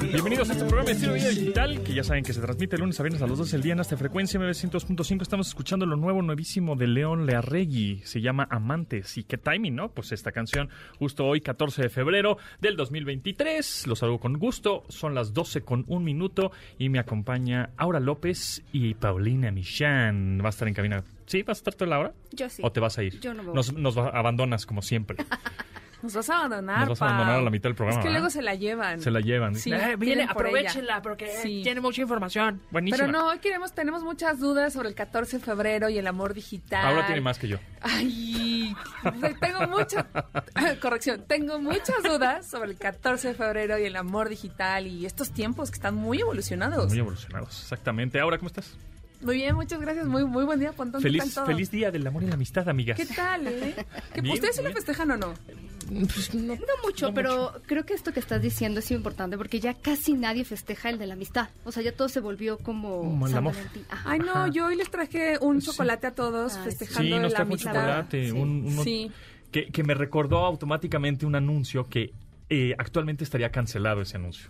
Bienvenidos a este programa de Estilo Vida Digital, que ya saben que se transmite lunes a viernes a las 12 del día en esta frecuencia MB102.5. Estamos escuchando lo nuevo, nuevísimo de León Learregui. Se llama Amantes. Y qué timing, ¿no? Pues esta canción justo hoy, 14 de febrero del 2023. Los saludo con gusto. Son las 12 con un minuto y me acompaña Aura López y Paulina Michan. Va a estar en cabina. ¿Sí? ¿Vas a estar toda la hora? Yo sí. ¿O te vas a ir? Yo no me voy. Nos, nos abandonas como siempre. Nos vas a abandonar. Nos vas a abandonar a la mitad del programa, Es que ¿verdad? luego se la llevan. Se la llevan. Sí, Eh, viene, aprovechenla porque Sí. tiene mucha información. Buenísima. Pero no, hoy queremos, tenemos muchas dudas sobre el 14 de febrero y el amor digital. Aura tiene más que yo. Ay, tengo muchas, corrección, tengo muchas dudas sobre el 14 de febrero y el amor digital y estos tiempos que están muy evolucionados. Muy evolucionados, exactamente. Aura, ¿cómo estás? Muy bien, muchas gracias, muy, muy buen día, Pontón. ¿Qué Feliz, feliz día del amor y la amistad, amigas. ¿Qué tal, eh? ¿Que Bien, ¿Ustedes sí lo bien. festejan o no? Pues no, No mucho, No pero creo que esto que estás diciendo es importante porque ya casi nadie festeja el de la amistad. O sea, ya todo se volvió como Como el San amor. Valentín. Ajá. Ay, no, Ajá. yo hoy les traje un Sí. chocolate a todos Ay, festejando Sí, nos la trajo un amistad. chocolate, Sí. un- uno- Sí. que, que me recordó automáticamente un anuncio que eh, actualmente estaría cancelado ese anuncio.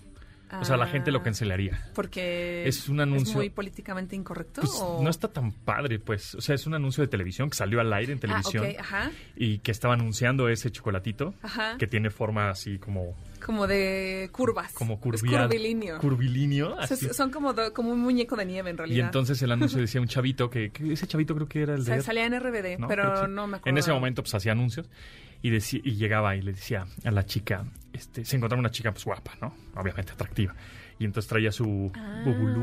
O sea, la gente lo Ah, cancelaría. Porque Es un anuncio- muy políticamente incorrecto. Pues o- no está tan padre, pues. O sea, es un anuncio de televisión que salió al aire en televisión Ah, ajá. y que estaba anunciando ese chocolatito Ajá. que tiene forma así como, Como de curvas. como curvilíneo. Curvilíneo. Así. son como, do- como un muñeco de nieve en realidad. Y entonces el anuncio decía un chavito que, que ese chavito creo que era el O sea, de salía en RBD, pero sí. no me acuerdo. En ese momento pues hacía anuncios y, decía, y llegaba y le decía a la chica, este, se encontraba una chica pues guapa, ¿no? Obviamente atractiva. Y entonces traía su Ah, bubulú,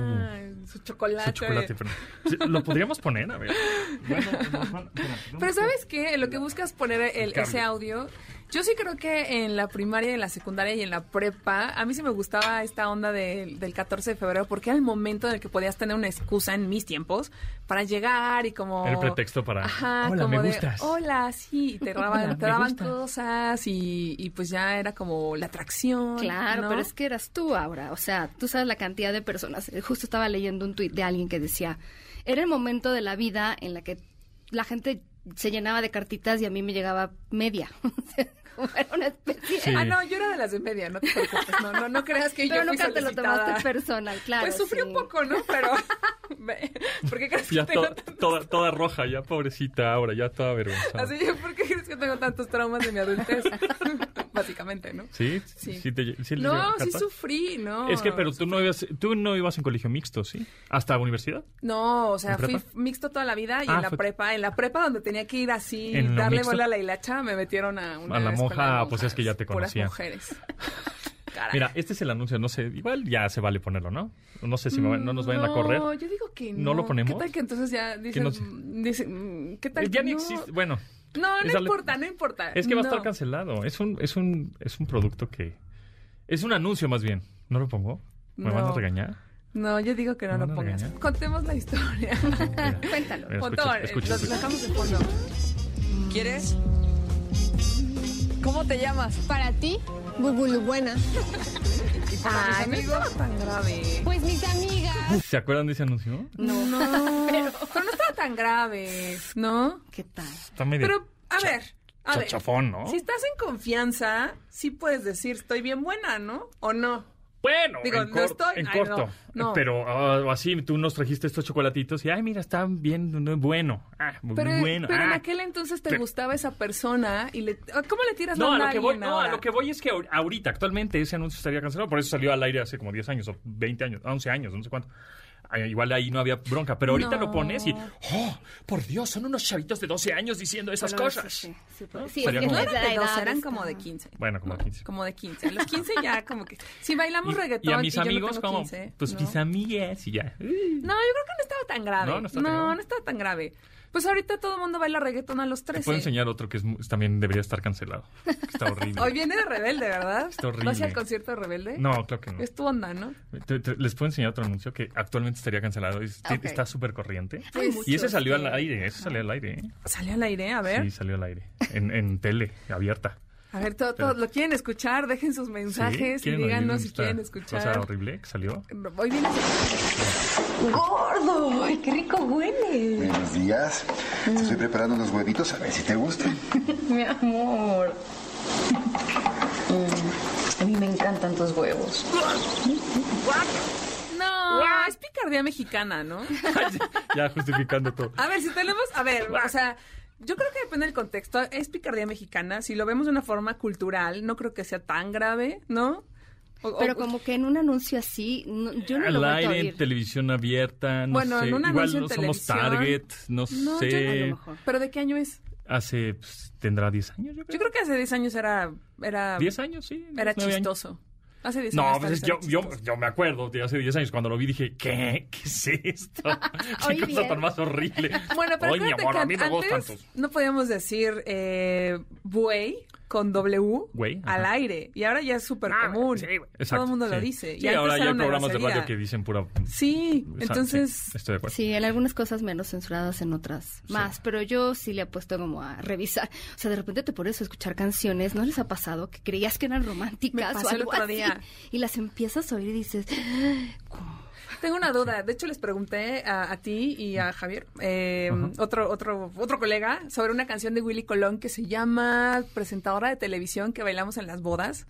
su chocolate. su chocolate. pero- Sí, ¿Lo podríamos poner? A ver. Bueno, nos van- espera, no Pero ¿sabes qué? Lo que buscas poner el, ese audio, yo sí creo que en la primaria, en la secundaria y en la prepa, a mí sí me gustaba esta onda de- del 14 de febrero porque era el momento en el que podías tener una excusa en mis tiempos para llegar y como... El pretexto para, Ajá, "Hola, como me de, gustas". Hola, sí, y te daban, Hola, te daban cosas y, y pues ya era como la atracción. Claro, ¿no? pero es que eras tú ahora. O sea, tú sabes la cantidad de personas. Eh, Justo estaba leyendo un tuit de alguien que decía, era el momento de la vida en la que la gente se llenaba de cartitas y a mí me llegaba media. Como era una especie. Sí. Ah, no, yo era de las de media, no te preocupes. No, no, no creas que Pero yo fui nunca te lo tomaste personal, claro. Pues sufrí sí. un poco, ¿no? Pero... ¿Por qué crees que Ya tengo to- toda, toda roja, ya pobrecita ahora, ya toda vergüenza. Así, ¿por qué crees que tengo tantos traumas de mi adultez? Básicamente, ¿no? ¿Sí? Sí. ¿Sí, te, sí les No, sí sufrí, no. Es que, pero tú no, ibas, tú no ibas en colegio mixto, ¿sí? ¿Hasta universidad? No, o sea, ¿En fui mixto toda la vida y Ah, en la fue- prepa, en la prepa donde tenía que ir así, ¿En lo darle mixto? bola a la hilacha, me metieron a una A la de pues es que ya te conocía. Mujeres. Caray. Mira, este es el anuncio, no sé, igual ya se vale ponerlo, ¿no? No sé si me va- no nos vayan a correr. No, yo digo que no. ¿No lo ponemos? ¿Qué tal que entonces ya dicen, no sé? dicen, ¿qué tal ya que ni no? existe, bueno, No, no importa, no importa. es que va a No. estar cancelado. Es un, es un, es un producto que... Es un anuncio más bien. ¿No lo pongo? ¿Me van a No. regañar? No, yo digo que no ¿Me lo pongas. regañar? Contemos la historia. Mira, Cuéntalo. mira, escucha, escucha, dejamos de fondo. ¿Quieres? ¿Cómo te llamas? Para ti, Bulbulu buena. Ay, amigo, tan grave. Pues mis amigas. ¿Se acuerdan de ese anuncio? No, pero, no estaba tan grave, ¿no? ¿Qué tal? Está medio Pero, a ver, a ver. chachafón, ¿no? Si estás en confianza, sí puedes decir, estoy bien buena, ¿no? ¿O no? Bueno, Digo, en, no estoy- en ay, corto. no, no. Pero ah, así, tú nos trajiste estos chocolatitos y, ay, mira, están bien, no, bueno. Ah, muy Pero, bueno. pero en ah. aquel entonces te Pero- gustaba esa persona y le... ¿Cómo le tiras No, la a lo que voy, no, a lo que voy es que ahor- ahorita, actualmente, ese anuncio estaría cancelado. Por eso salió al aire hace como 10 años, o 20 años, 11 años, no sé cuánto. Igual ahí no había bronca, pero ahorita No. lo pones y, ¡oh! Por Dios, son unos chavitos de 12 años diciendo esas Bueno, cosas. Sí, sí, sí, ¿No? sí, Sería es que como- No eran de edad 12, eran como de 15. Bueno, como 15. Como de 15. A los 15 ya como que... Si bailamos Y- reggaetón y a mis yo no amigos, tengo como, 15, pues ¿no? mis amigas y ya. No, yo creo que no estaba tan grave. No, no está tan no, grave. no estaba tan grave. Pues ahorita todo el mundo baila reggaetón a los Te 13. puedo enseñar otro que es, también debería estar cancelado. Está horrible. Hoy viene de Rebelde, ¿verdad? Está horrible. ¿Vas al concierto de Rebelde? No, claro que no. Es tu onda, ¿no? Te- te- les puedo enseñar otro anuncio que actualmente estaría cancelado. Es-. Está súper corriente. Y ese salió al aire, ese salió al aire. ¿eh? Salió al aire, a ver. Sí, salió al aire. En, en tele, abierta. A ver, todo, todo, lo quieren escuchar, dejen sus mensajes y ¿Quieren oír díganos si quieren Cosa escuchar. horrible que salió. Hoy viene Gordo, ay, qué rico huele. Buenos días. Te estoy preparando unos huevitos a ver si te gustan. Mi amor. Mm, a mí me encantan tus huevos. No, es picardía mexicana, ¿no? ya justificando todo. A ver, si tenemos, a ver, o sea, yo creo que depende del contexto. Es picardía mexicana. Si lo vemos de una forma cultural, no creo que sea tan grave, ¿no? O- o- Pero como que en un anuncio así, no- yo no lo Al a aire, en oír. televisión abierta, no Bueno, sé. en un Igual anuncio en no somos televisión. Target, no, No, yo- sé. A lo mejor. ¿Pero de qué año es? Hace, pues, tendrá 10 años, yo creo. Yo creo que hace 10 años era... Era, 10 años, sí. era 9 años. Hace 10 No, años. pues es- tal vez yo, yo, yo me acuerdo de hace 10 años cuando lo vi dije, ¿qué? ¿Qué es esto? ¿Qué cosa tan más horrible? Bueno, pero Ay, mi amor, que a mí me gustan antes tus... no podíamos decir eh, buey con W Güey, al ajá. aire. Y ahora ya es súper Ah, común. sí. Todo el mundo lo dice. Sí, Y ahora ya hay programas de radio que dicen pura... Sí, o sea, entonces... sí, estoy de acuerdo. Sí, en algunas cosas menos censuradas, en otras más. Pero yo sí le he puesto como a revisar. O sea, de repente te pones a escuchar canciones, ¿no les ha pasado que creías que eran románticas Me pasó o el algo otro así? día. Y las empiezas a oír y dices, Tengo una duda. De hecho, les pregunté a, a ti y a Javier, eh, otro, otro, otro colega, sobre una canción de Willy Colón que se llama Presentadora de Televisión que bailamos en las bodas.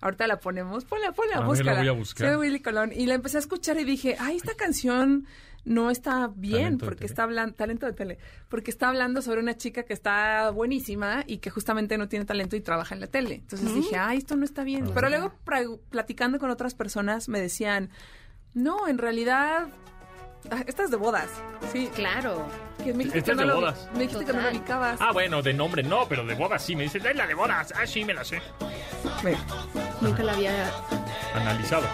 Ahorita la ponemos. Ponla, ponla, A ver, la búscala. voy a buscar. Llama Willy Colón. Y la empecé a escuchar y dije, ay, esta canción no está bien Talento porque está hablando talento de tele porque está hablando sobre una chica que está buenísima y que justamente no tiene talento y trabaja en la tele entonces dije ay esto no está bien pero luego platicando con otras personas me decían no en realidad ah, esta es de bodas sí claro. que me dijiste Esta que es no de lo- bodas. me dijiste que no lo Total. ubicabas Ah, bueno, de nombre no, pero de bodas sí. Me dices, es la de bodas. Ah, sí, me la sé. Ve. Nunca la había... Analizado.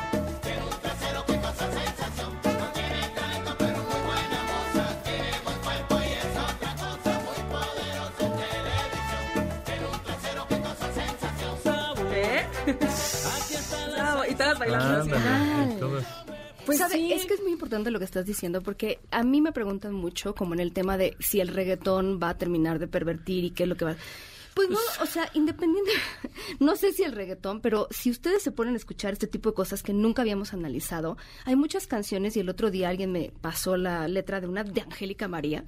¿Eh? Ah, y todas bailando así. Ándale, y todas- Pues ¿Sabe? sí. Es que es muy importante lo que estás diciendo porque a mí me preguntan mucho como en el tema de si el reggaetón va a terminar de pervertir y qué es lo que va pues no, o sea, independiente, no sé si el reggaetón, pero si ustedes se ponen a escuchar este tipo de cosas que nunca habíamos analizado, hay muchas canciones y el otro día alguien me pasó la letra de una de Angélica María,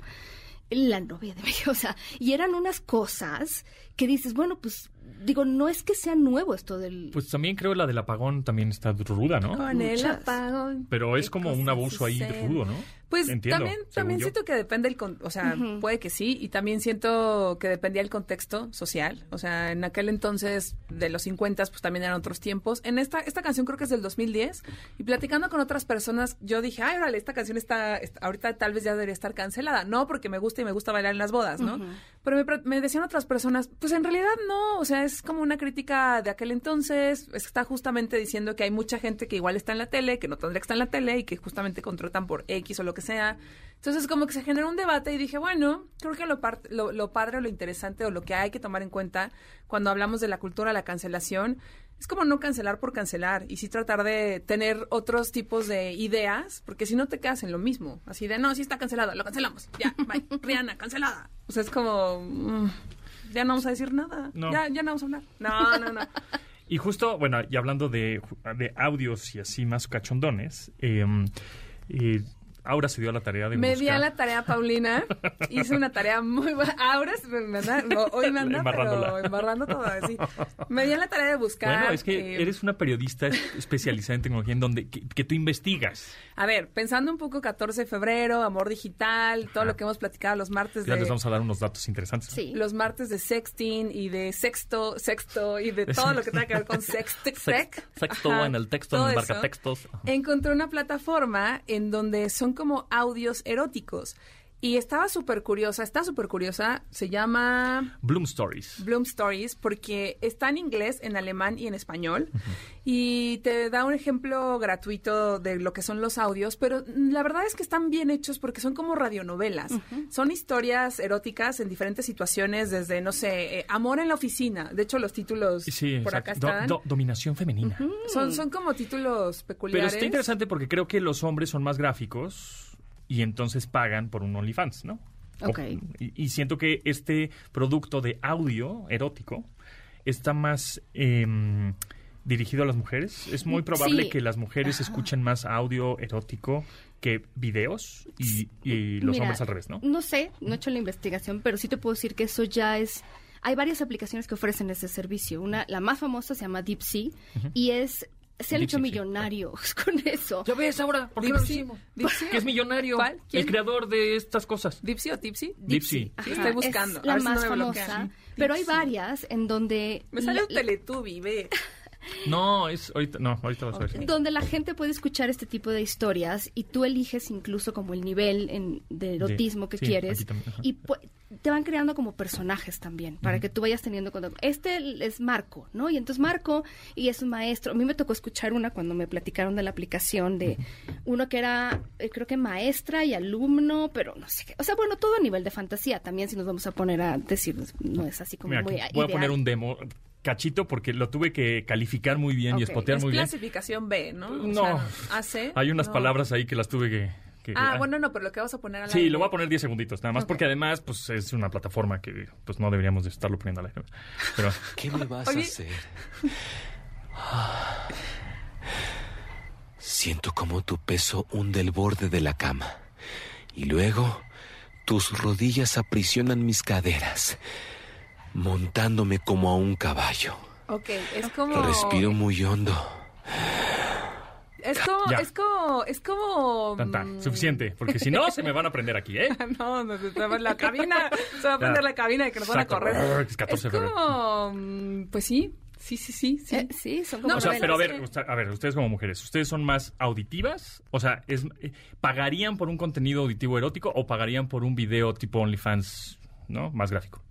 la novia de México, o sea, y eran unas cosas que dices, bueno, pues digo, no es que sea nuevo esto del... Pues también creo la del apagón también está ruda, ¿no? Con el apagón. Pero es como un abuso ahí rudo, ¿no? Pues Entiendo, también, también yo. siento que depende el, con- o sea, puede que sí, y también siento que dependía el contexto social, o sea, en aquel entonces de los 50 pues también eran otros tiempos. En esta esta canción creo que es del 2010 y platicando con otras personas, yo dije, "Ay, órale, esta canción está, está- ahorita tal vez ya debería estar cancelada." No, porque me gusta y me gusta bailar en las bodas, ¿no? Pero me, me decían otras personas, pues en realidad no, o sea, es como una crítica de aquel entonces, está justamente diciendo que hay mucha gente que igual está en la tele, que no tendría que estar en la tele y que justamente contratan por X o lo que sea. Entonces como que se generó un debate y dije, bueno, creo que lo, par- lo, lo padre o lo interesante o lo que hay que tomar en cuenta cuando hablamos de la cultura, la cancelación, es como no cancelar por cancelar y sí tratar de tener otros tipos de ideas, porque si no te quedas en lo mismo, así de, no, sí está cancelada, lo cancelamos, ya, bye, Rihanna, cancelada. O sea, es como, mm, ya no vamos a decir nada, No. ya, ya no vamos a hablar. No, no, no. Y justo, bueno, y hablando de, de audios y así más cachondones, eh, eh, Aura se dio a la tarea de Me di a buscar- la tarea, Paulina. Hice una tarea muy buena. Me anda, no, hoy me anda, pero embarrando todo así. Me di a la tarea de buscar. Bueno, es que eh, eres una periodista es- especializada en tecnología en donde que, que tú investigas. A ver, pensando un poco 14 de febrero, amor digital, todo lo que hemos platicado los martes Ya les de vamos a dar unos datos interesantes. Sí. los martes de sexting y de sexto, sexto y de todo lo que tenga que ver con sext, Sex- sexto Ajá, en el texto, todo en el marcatextos. Ajá. Encontré una plataforma en donde son como audios eróticos. Y estaba súper curiosa, está súper curiosa. Se llama Bloom Stories. Bloom Stories porque está en inglés, en alemán y en español. Y te da un ejemplo gratuito de lo que son los audios, pero la verdad es que están bien hechos porque son como radionovelas. Son historias eróticas en diferentes situaciones, desde, no sé, eh, amor en la oficina. De hecho, los títulos Sí, por exacto. acá están. do- dominación femenina. son, son como títulos Pero peculiares. está interesante porque creo que los hombres son más gráficos y entonces pagan por un OnlyFans, ¿no? O- Ok. Y, y siento que este producto de audio erótico está más em, dirigido a las mujeres. Es muy probable Sí. que las mujeres escuchen más audio erótico que videos y, y los Mira, hombres al revés, ¿no? No sé, no he hecho la investigación, pero sí te puedo decir que eso ya es... Hay varias aplicaciones que ofrecen ese servicio. Una, la más famosa se llama DeepSea y es... Se han hecho sí. millonarios con eso. ¿Ya ves ahora? ¿Por qué no lo hicimos? Dipsy. Que es millonario. ¿Cuál? ¿Quién? El creador de estas cosas. ¿Dipsy o Tipsy? Dipsy. Sí, estoy buscando. Es A la ver si no más me famosa, bloquean. pero hay varias en donde... Me sale un Teletubby, ve. No, es ahorita, no, ahorita vas a ver. donde la gente puede escuchar este tipo de historias y tú eliges incluso como el nivel en- de erotismo que sí, quieres aquí también, y te van creando como personajes también para que tú vayas teniendo contacto. Este es Marco, ¿no? Y entonces Marco y es un maestro. A mí me tocó escuchar una cuando me platicaron de la aplicación de uno que era eh, creo que maestra y alumno, pero no sé qué. O sea, bueno, todo a nivel de fantasía también si nos vamos a poner a decir no es así como Mira, muy voy a poner un demo cachito porque lo tuve que calificar muy bien y espotear Es muy bien. clasificación B, ¿no? O No. sea, AC. Hay unas no. palabras ahí que las tuve que... que- Ah, bueno, no, pero lo que vas a poner al Sí, aire. lo voy a poner 10 segunditos, nada más porque además pues es una plataforma que pues no deberíamos de estarlo poniendo al aire. Pero ¿Qué me vas Oye. a hacer? Siento como tu peso hunde el borde de la cama. Y luego tus rodillas aprisionan mis caderas, montándome como a un caballo. Ok, es como... Respiro muy hondo. Es como... Ya. Es como... Es como... tanta, mm, suficiente, porque si no se me van a prender aquí, ¿eh? No, no, se va la cabina. Se va a prender la cabina y que nos van a correr. Es 14 de febrero. como... mm, Pues sí. Sí, sí, sí. sí. Eh, sí, son como No, O sea, pero a es ver, usted- a ver, ustedes como mujeres, ¿ustedes son más auditivas? O sea, es, eh, ¿pagarían por un contenido auditivo erótico o pagarían por un video tipo OnlyFans, ¿no? Más gráfico.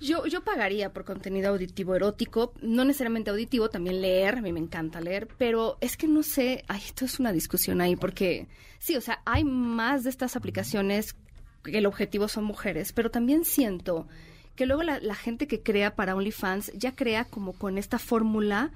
Yo, yo pagaría por contenido auditivo erótico, no necesariamente auditivo, también leer, a mí me encanta leer, pero es que no sé, ay, esto es una discusión ahí, porque sí, o sea, hay más de estas aplicaciones que el objetivo son mujeres, pero también siento que luego la, la gente que crea para OnlyFans ya crea como con esta fórmula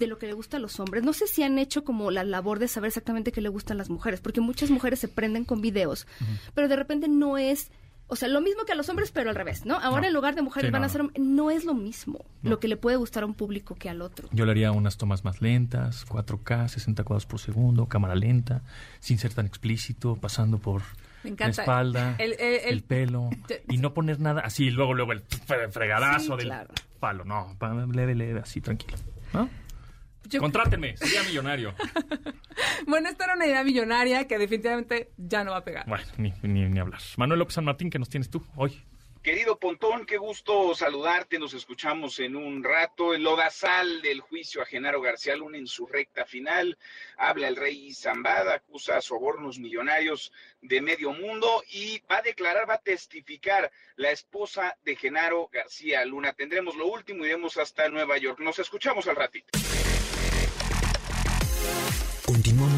de lo que le gusta a los hombres. No sé si han hecho como la labor de saber exactamente qué le gustan las mujeres, porque muchas mujeres se prenden con videos, pero de repente no es, o sea, lo mismo que a los hombres, pero al revés, ¿no? Ahora No. en lugar de mujeres Sí, van no, a ser no es lo mismo No. lo que le puede gustar a un público que al otro. Yo le haría unas tomas más lentas, 4K, 60 cuadros por segundo, cámara lenta, sin ser tan explícito, pasando por Me encanta. la espalda, El- el, el- el- pelo, Te- y no poner nada así, luego, luego el fre- fregadazo Sí, del claro. palo. No, leve, leve, así, tranquilo. ¿No? Yo- Contrátenme, sería millonario. Bueno, esta era una idea millonaria que definitivamente ya no va a pegar. Bueno, ni, ni, ni hablar. Manuel López San Martín, ¿qué nos tienes tú hoy? Querido Pontón, qué gusto saludarte. Nos escuchamos en un rato. El lodazal del juicio a Genaro García Luna en su recta final. Habla el rey Zambada, acusa a sobornos millonarios de medio mundo y va a declarar, va a testificar la esposa de Genaro García Luna. Tendremos lo último, iremos hasta Nueva York. Nos escuchamos al ratito.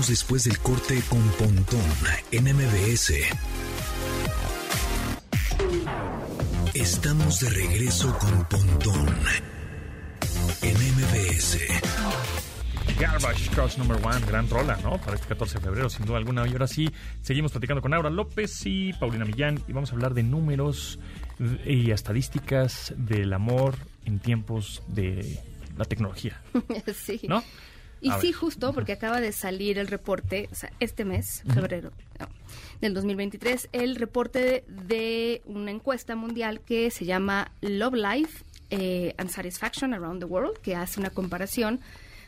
Después del corte con Pontón en MBS. Estamos de regreso con Pontón en MBS. Garbage Crush Number One, gran rola, ¿no? Para este 14 de febrero, sin duda alguna. Y ahora sí, seguimos platicando con Aura López y Paulina Millán y vamos a hablar de números y estadísticas del amor en tiempos de la tecnología, sí. ¿no? Y A sí, ver. justo porque acaba de salir el reporte, o sea, este mes, febrero no, del 2023, el reporte de una encuesta mundial que se llama Love Life eh, and Satisfaction Around the World, que hace una comparación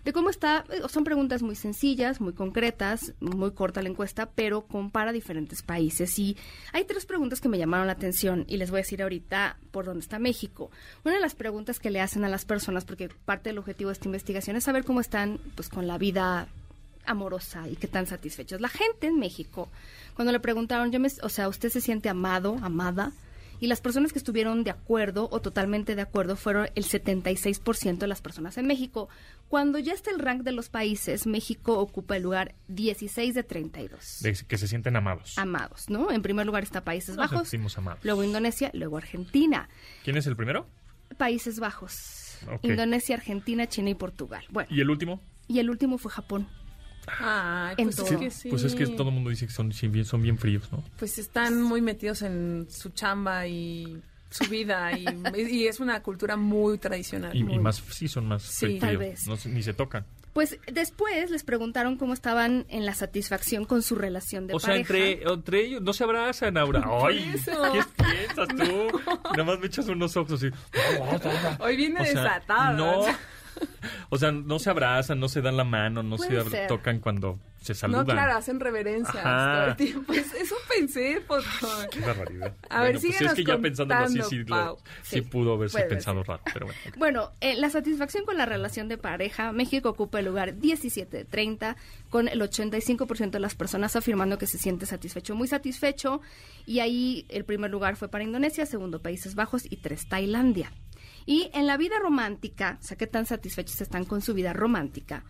de cómo está, eh, son preguntas muy sencillas, muy concretas, muy corta la encuesta, pero compara diferentes países. Y hay tres preguntas que me llamaron la atención y les voy a decir ahorita por dónde está México. Una de las preguntas que le hacen a las personas, porque parte del objetivo de esta investigación es saber cómo están pues con la vida amorosa y qué tan satisfechos. La gente en México, cuando le preguntaron, yo me, o sea, ¿usted se siente amado, amada? Y las personas que estuvieron de acuerdo o totalmente de acuerdo fueron el 76% de las personas en México. Cuando ya está el rank de los países, México ocupa el lugar 16 de 32. De que se sienten amados. Amados, ¿no? En primer lugar está Países Nos Bajos, sentimos amados. luego Indonesia, luego Argentina. ¿Quién es el primero? Países Bajos. Indonesia, Argentina, China y Portugal. Bueno, ¿Y el último? y el último fue Japón. Ay, pues todo. es que sí. Pues es que todo el mundo dice que son, son bien fríos, ¿no? Pues están muy metidos en su chamba y su vida y, y es una cultura muy tradicional. Y, y muy- más, sí, son más Sí. fríos, Tal vez. no se- ni se tocan. Pues después les preguntaron cómo estaban en la satisfacción con su relación de O sea, pareja. entre, entre ellos no se abrazan ahora. Ay, eso. ¿qué piensas tú? Nada más me echas unos ojos así. Hoy viene O sea, desatada. no, o sea, no se abrazan, no se dan la mano, no se Puede abra- ser. tocan cuando se No, saludan. claro, hacen reverencias Ajá. todo el tiempo. Es- Eso pensé, por Qué barbaridad. A ver, bueno, pues es síguenos que ya pensándolo así, sí, lo- sí Sí, pudo haberse pensado raro, pero bueno. Bueno, eh, la satisfacción con la relación de pareja, México ocupa el lugar 17 de 30, con el 85% de las personas afirmando que se siente satisfecho, muy satisfecho, y ahí el primer lugar fue para Indonesia, segundo Países Bajos y tres Tailandia. Y en la vida romántica, o sea, qué tan satisfechos están con su vida romántica,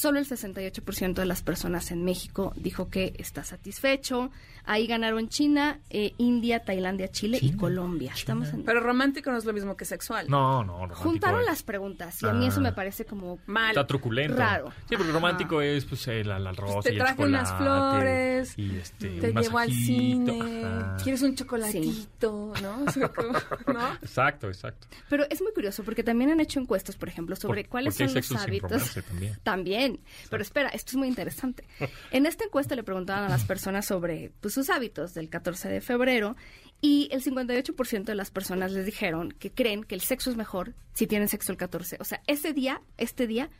solo el 68% de las personas en México dijo que está satisfecho. Ahí ganaron China, eh, India, Tailandia, Chile y China, Colombia. Estamos en... Pero romántico no es lo mismo que sexual. No, no, romántico Juntaron es- las preguntas y a mí eso Ah. me parece como Mal. Está truculento. Raro. Sí, porque romántico es pues el, el arroz te y el traje unas flores, y este, Te un llevo al cine, ajá. quieres un chocolatito, ¿no? O sea, como- ¿no? Exacto, exacto. Pero es muy curioso porque también han hecho encuestas, por ejemplo, sobre Por- cuáles son los hábitos. también. Pero espera, esto es muy interesante. En esta encuesta le preguntaban a las personas sobre pues, sus hábitos del 14 de febrero y el 58% de las personas les dijeron que creen que el sexo es mejor si tienen sexo el 14. O sea, ese día, este día,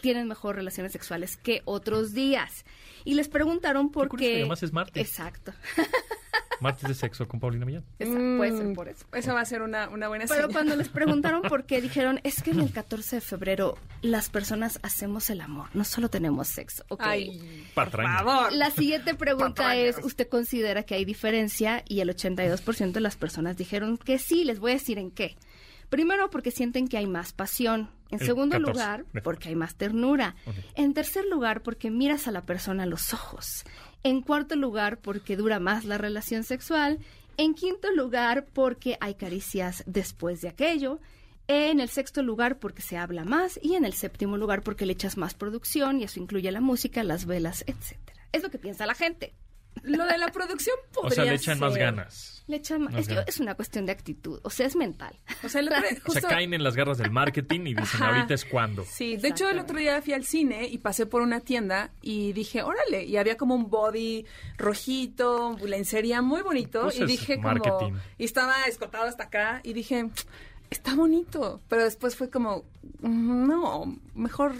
tienen mejor relaciones sexuales que otros días. Y les preguntaron por y qué... además es martes. Exacto. Martes de sexo con Paulina Millán. Exacto, Puede ser Mm, por eso. Eso va a ser una, una buena Pero señal. cuando les preguntaron por qué, dijeron, es que en el 14 de febrero las personas hacemos el amor, no solo tenemos sexo. Ok. Ay, por Patraña. favor. La siguiente pregunta es, ¿usted considera que hay diferencia? Y el 82% de las personas dijeron que sí, les voy a decir en qué. Primero, porque sienten que hay más pasión. En El segundo 14, lugar, porque hay más ternura. En tercer lugar, porque miras a la persona a los ojos. En cuarto lugar, porque dura más la relación sexual. En quinto lugar, porque hay caricias después de aquello. En el sexto lugar, porque se habla más. Y en el séptimo lugar, porque le echas más producción y eso incluye la música, las velas, etcétera. Es lo que piensa la gente. Lo de la producción O podría sea, le echan más ser. ganas. Le echan más. Más Es, que ganas. es una cuestión de actitud. O sea, es mental. O sea, el otro día, O sea, caen en las garras del marketing y dicen, Ajá. ahorita es cuando. Sí, de hecho el otro día fui al cine y pasé por una tienda y dije, órale, y había como un body rojito, lencería muy bonito Pues y es dije marketing. como, y estaba escotado hasta acá y dije, está bonito, pero después fue como, "Mm, no, mejor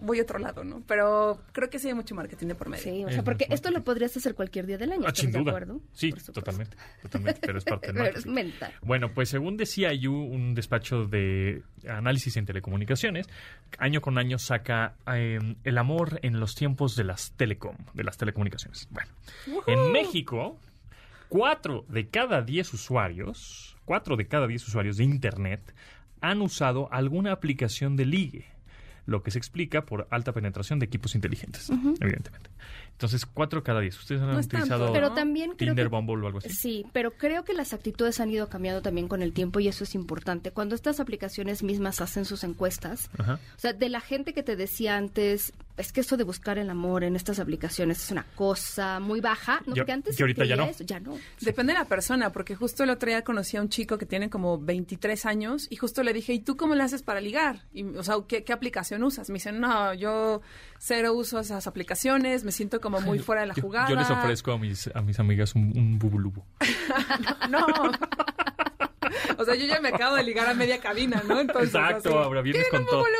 voy a otro lado, ¿no? Pero creo que sí hay mucho marketing de por medio. Sí, o Es sea, porque esto lo podrías hacer cualquier día del año. Ah, ¿estás sin de duda. acuerdo? Sí, totalmente, totalmente, pero es parte del Pero es marketing. mental. Bueno, pues según decía CIU, un despacho de análisis en telecomunicaciones, año con año saca eh, el amor en los tiempos de las telecom, de las telecomunicaciones. Bueno, en México, cuatro de cada diez usuarios, cuatro de cada diez usuarios de Internet han usado alguna aplicación de ligue, lo que se explica por alta penetración de equipos inteligentes, evidentemente. Entonces, cuatro cada diez. ¿Ustedes han No tanto, utilizado ¿no? Pero también creo Tinder, que- Bumble o algo así? Sí, pero creo que las actitudes han ido cambiando también con el tiempo y eso es importante. Cuando estas aplicaciones mismas hacen sus encuestas, Ajá. o sea, de la gente que te decía antes, es que eso de buscar el amor en estas aplicaciones es una cosa muy baja, ¿no? Porque antes y ahorita ya creía no. eso, ya no. Depende de la persona, porque justo el otro día conocí a un chico que tiene como 23 años y justo le dije, ¿y tú cómo le haces para ligar? Y, o sea, ¿qué, qué aplicación usas? Me dicen, no, yo cero uso esas aplicaciones, me siento como muy fuera de la Yo- jugada. Yo, les ofrezco a mis, a mis amigas un, un bubulubu. No. O sea, yo ya me acabo de ligar a media cabina, ¿no? Entonces, Exacto, así, ahora vienes ¿quieren con todo. bubulú?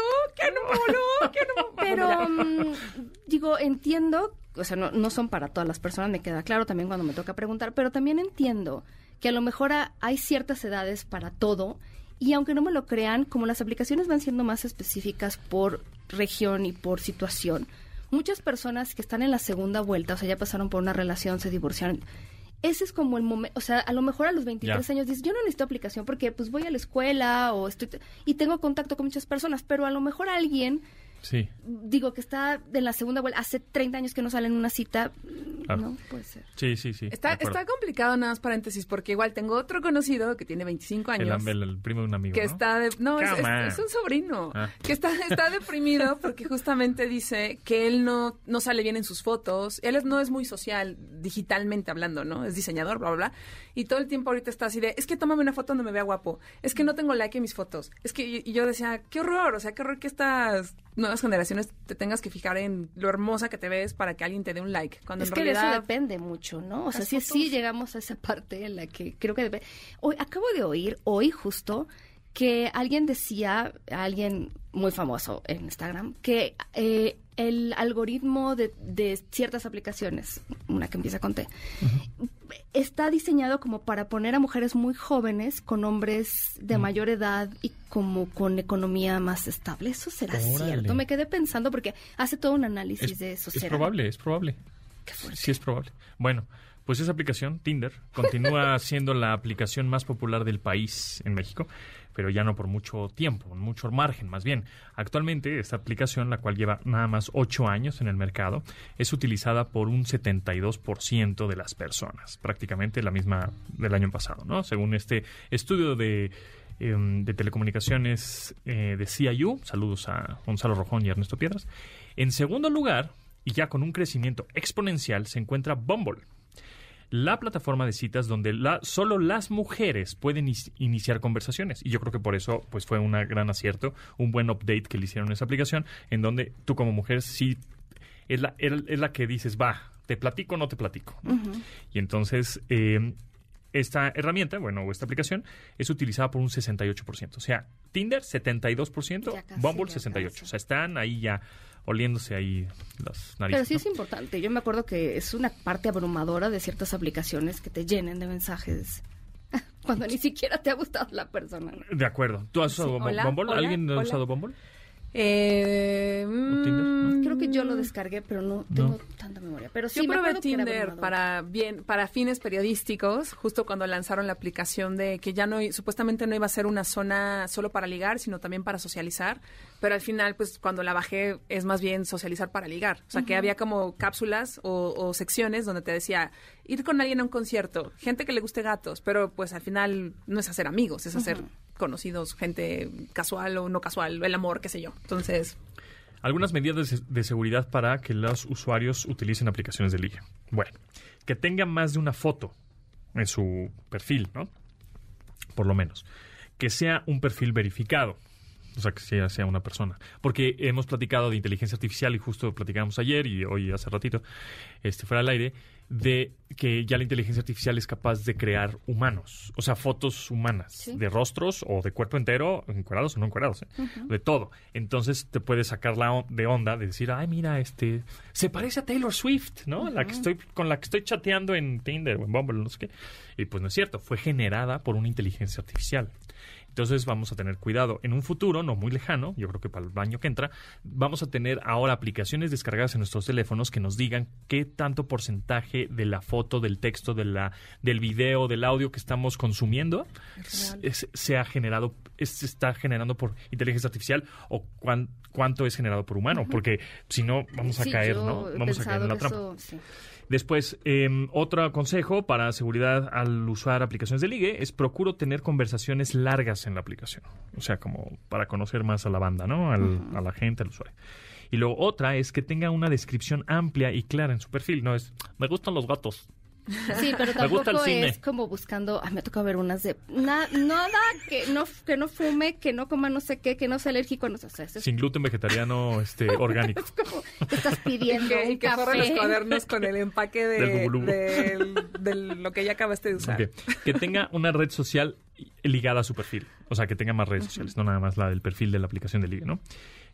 Pero, mm, digo, entiendo, o sea, no, no son para todas las personas, me queda claro también cuando me toca preguntar, pero también entiendo que a lo mejor a- hay ciertas edades para todo y aunque no me lo crean, como las aplicaciones van siendo más específicas por región y por situación, muchas personas que están en la segunda vuelta, o sea, ya pasaron por una relación, se divorciaron. Ese es como el momento, o sea, a lo mejor a los 23 Ya. años dices, yo no necesito aplicación porque pues voy a la escuela o estoy y tengo contacto con muchas personas, pero a lo mejor alguien Sí. Digo que está en la segunda vuelta, hace 30 años que no sale en una cita, Claro. no puede ser. Sí, sí, sí. Está, está complicado, nada más paréntesis, porque igual tengo otro conocido que tiene 25 el, años. el- el primo de un amigo. que ¿no? está de, no es, es- es un sobrino Ah. que está está deprimido porque justamente dice que él no no sale bien en sus fotos él es- no es muy social digitalmente hablando no es diseñador bla bla bla y todo el tiempo ahorita está así de es que tómame una foto donde me vea guapo es que no tengo like en mis fotos es que y y yo decía qué horror o sea qué horror que estas nuevas generaciones te tengas que fijar en lo hermosa que te ves para que alguien te dé un like cuando Es en que de eso depende mucho, ¿no? O sea, sí, sí llegamos a esa parte en la que creo que debe... Hoy, acabo de oír, hoy justo, que alguien decía, alguien muy famoso en Instagram, que eh, el algoritmo de, de ciertas aplicaciones, una que empieza con T, está diseñado como para poner a mujeres muy jóvenes con hombres de mayor edad y como con economía más estable. ¿Eso será Órale. cierto? Me quedé pensando porque hace todo un análisis Es, de eso. es ¿será? probable, es probable. Qué fuerte. Sí, es probable. Bueno, pues esa aplicación, Tinder, continúa siendo la aplicación más popular del país en México, pero ya no por mucho tiempo, mucho margen, más bien. Actualmente, esta aplicación, la cual lleva nada más ocho años en el mercado, es utilizada por un 72% de las personas, prácticamente la misma del año pasado, ¿no? Según este estudio de em, de telecomunicaciones eh, de CIU. Saludos a Gonzalo Rojón y Ernesto Piedras. En segundo lugar, y ya con un crecimiento exponencial, se encuentra Bumble. La plataforma de citas donde la, solo las mujeres pueden is- iniciar conversaciones. Y yo creo que por eso pues fue un gran acierto, un buen update que le hicieron a esa aplicación, en donde tú como mujer sí es la, es es la que dices, va, te platico o no te platico. Y entonces, eh, esta herramienta, bueno, o esta aplicación, es utilizada por un 68%. O sea, Tinder 72%, Ya casi, Bumble ya 68%. casi. O sea, están ahí ya oliéndose ahí las narices. Pero sí ¿no? es importante. Yo me acuerdo que es una parte abrumadora de ciertas aplicaciones que te llenen de mensajes cuando ni siquiera te ha gustado la persona. ¿no? De acuerdo. ¿Tú has usado Sí, hola, Bumble? hola, ¿Alguien ha usado Bumble? Eh, Tinder? ¿No? mm, Creo que yo lo descargué, pero no tengo tanta memoria. Pero sí Yo probé Tinder para bien para fines periodísticos, justo cuando lanzaron la aplicación de que ya no supuestamente no iba a ser una zona solo para ligar, sino también para socializar, pero al final pues cuando la bajé es más bien socializar para ligar, o sea que había como cápsulas o, o secciones donde te decía ir con alguien a un concierto, gente que le guste gatos, pero pues al final no es hacer amigos, es hacer conocidos, gente casual o no casual, el amor, qué sé yo. Entonces, Algunas medidas de, seguridad para que los usuarios utilicen aplicaciones de ligue. Bueno, que tengan más de una foto en su perfil, ¿no? Por lo menos. Que sea un perfil verificado. O sea, que sea, sea una persona. Porque hemos platicado de inteligencia artificial y justo platicamos ayer y hoy hace ratito, este, fuera al aire, de que ya la inteligencia artificial es capaz de crear humanos. O sea, fotos humanas. Sí. De rostros o de cuerpo entero, encuerados o no encuerados. ¿eh? De todo. Entonces te puedes sacar la on- de onda de decir, ay, mira, este, se parece a Taylor Swift, ¿no? La que estoy, con la que estoy chateando en Tinder o en Bumble, no sé qué. Y pues no es cierto, fue generada por una inteligencia artificial. Entonces vamos a tener cuidado. En un futuro, no muy lejano, yo creo que para el año que entra, vamos a tener ahora aplicaciones descargadas en nuestros teléfonos que nos digan qué tanto porcentaje de la foto, del texto, de la, del video, del audio que estamos consumiendo es- se ha generado, es- se está generando por inteligencia artificial o cuán- cuánto es generado por humano, porque si no vamos a Sí, caer, ¿no? Vamos a caer en la trampa. eso- sí. Después, eh, otro consejo para seguridad al usar aplicaciones de ligue es procuro tener conversaciones largas en la aplicación. O sea, como para conocer más a la banda, ¿no? Al- A la gente, al usuario. Y luego otra es que tenga una descripción amplia y clara en su perfil. No es, me gustan los gatos. Sí, pero Me gusta el tampoco cine. es como buscando, ay, me toca ver unas de na- nada que no que no fume, que no coma no sé qué, que no sea alérgico, no sé, o sea, eso es Sin gluten vegetariano este, orgánico. como te estás pidiendo que, un que los cuadernos con el empaque de, Del lo que ya acabaste de usar. Que tenga una red social ligada a su perfil. O sea, que tenga más redes sociales, no nada más la del perfil de la aplicación de ligue, ¿no?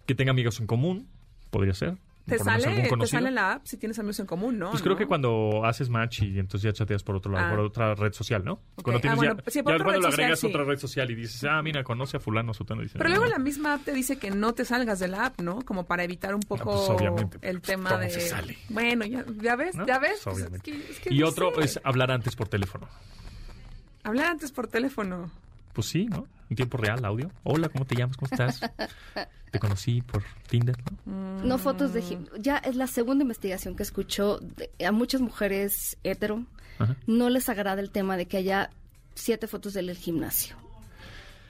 Que tenga amigos en común, podría ser. Te sale, te sale la app si tienes amigos en común, ¿no? Pues creo ¿No? que cuando haces match y entonces ya chateas por otro lado, Ah. por otra red social, ¿no? Ok. Cuando Ah, tienes bueno, ya, por cuando le agregas sí. otra red social y dices, ah, mira, conoce a fulano, sutano, dice, Pero "Ah, luego la misma app te dice que no te salgas de la app, ¿no? Como para evitar un poco pues, obviamente, el pues, tema ¿cómo de... se sale? Bueno, ya, ya ves, ya ves. Pues, es obviamente. que- es que y otro sé. es hablar antes por teléfono. Hablar antes por teléfono. Pues sí, ¿no? En tiempo real, audio. Hola, ¿cómo te llamas? ¿Cómo estás? Te conocí por Tinder, ¿no? No fotos de gim- Ya es la segunda investigación que escucho. de- a muchas mujeres hetero Ajá. no les agrada el tema de que haya siete fotos del gimnasio.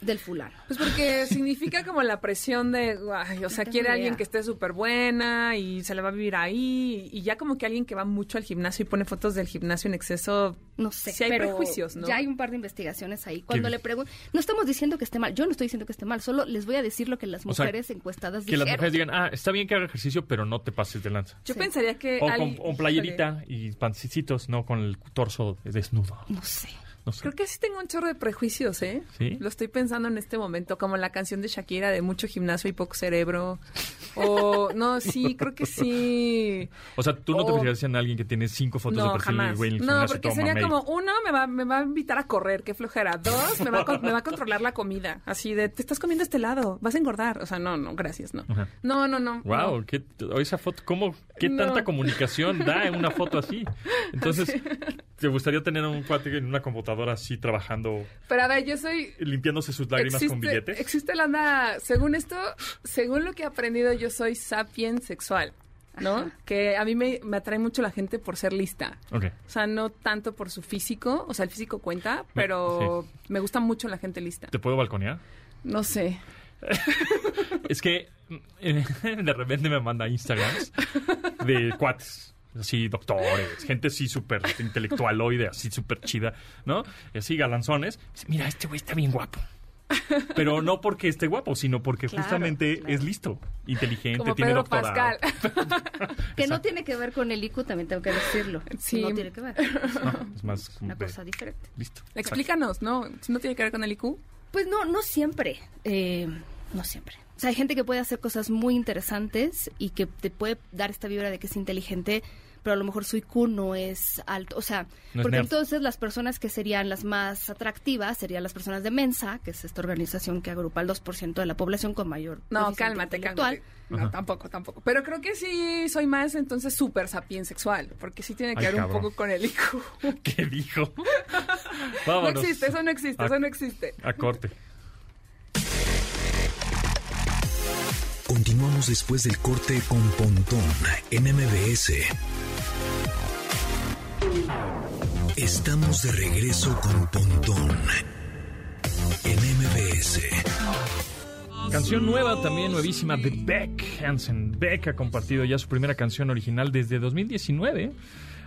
Del fulano. Pues porque significa como la presión de, ay, o sea, quiere idea. alguien que esté súper buena y se le va a vivir ahí. Y ya como que alguien que va mucho al gimnasio y pone fotos del gimnasio en exceso. No sé, Sí hay pero prejuicios, ¿no? ya hay un par de investigaciones ahí. Cuando ¿Qué? le pregunto, no estamos diciendo que esté mal, yo no estoy diciendo que esté mal, solo les voy a decir lo que las O sea, mujeres encuestadas Que las dijeron. mujeres digan, ah, está bien que haga ejercicio, pero no te pases de lanza. Yo Sí. pensaría que. O hay- con, o playerita y pancicitos, no con el torso desnudo. No sé. No sé. Creo que sí tengo un chorro de prejuicios, ¿eh? ¿Sí? Lo estoy pensando en este momento, como la canción de Shakira de mucho gimnasio y poco cerebro. O, no, sí, creo que sí. O sea, tú no te fijarías en alguien que tiene cinco fotos de perfil jamás. güey, en el No, porque sería mamey? como, uno, me va, me va a invitar a correr, qué flojera. Dos, me va, a, me va a controlar la comida. Así de, te estás comiendo este lado, vas a engordar. O sea, no, no, gracias, no. Ajá. No, no, no. Wow, no. ¿qué, esa foto, ¿cómo, qué No. tanta comunicación da en una foto así? Entonces, ¿te gustaría tener un cuate en una computadora así trabajando, Pero a ver, yo soy... limpiándose sus lágrimas con billetes? Existe la anda, según esto, según lo que he aprendido, yo soy sapien sexual, ¿no? Ajá. Que a mí me, me atrae mucho la gente por ser lista. Ok. O sea, no tanto por su físico, o sea, el físico cuenta, pero me gusta mucho la gente lista. ¿Te puedo balconear? No sé. Es que eh, de repente me manda Instagrams de cuates. Así, doctores, gente así súper intelectualoide, así súper chida, ¿no? Y así, galanzones. Dice, Mira, este güey está bien guapo. Pero no porque esté guapo, sino porque Claro, justamente claro. es listo, inteligente, Como tiene Pedro doctorado. Pascal. Que no tiene que ver con el IQ, también tengo que decirlo. Sí. No tiene que ver. No, es más Una de- cosa diferente. listo. Explícanos, ¿no? ¿No tiene que ver con el IQ? Pues no, no siempre. eh, no siempre. O sea, hay gente que puede hacer cosas muy interesantes y que te puede dar esta vibra de que es inteligente, pero a lo mejor su IQ no es alto. O sea, No porque nerd. entonces las personas que serían las más atractivas serían las personas de Mensa, que es esta organización que agrupa al 2% de la población con mayor No, cálmate, cálmate. No, tampoco, tampoco. Pero creo que sí soy más entonces súper sapien sexual, porque sí tiene que Ay, ver un poco con el IQ. ¿Qué dijo? No existe, eso no existe, A- eso no existe. A corte. Continuamos después del corte con Pontón en MBS. Estamos de regreso con Pontón en MBS. Canción nueva, también nuevísima, de Beck Hansen. Beck ha compartido ya su primera canción original desde 2019,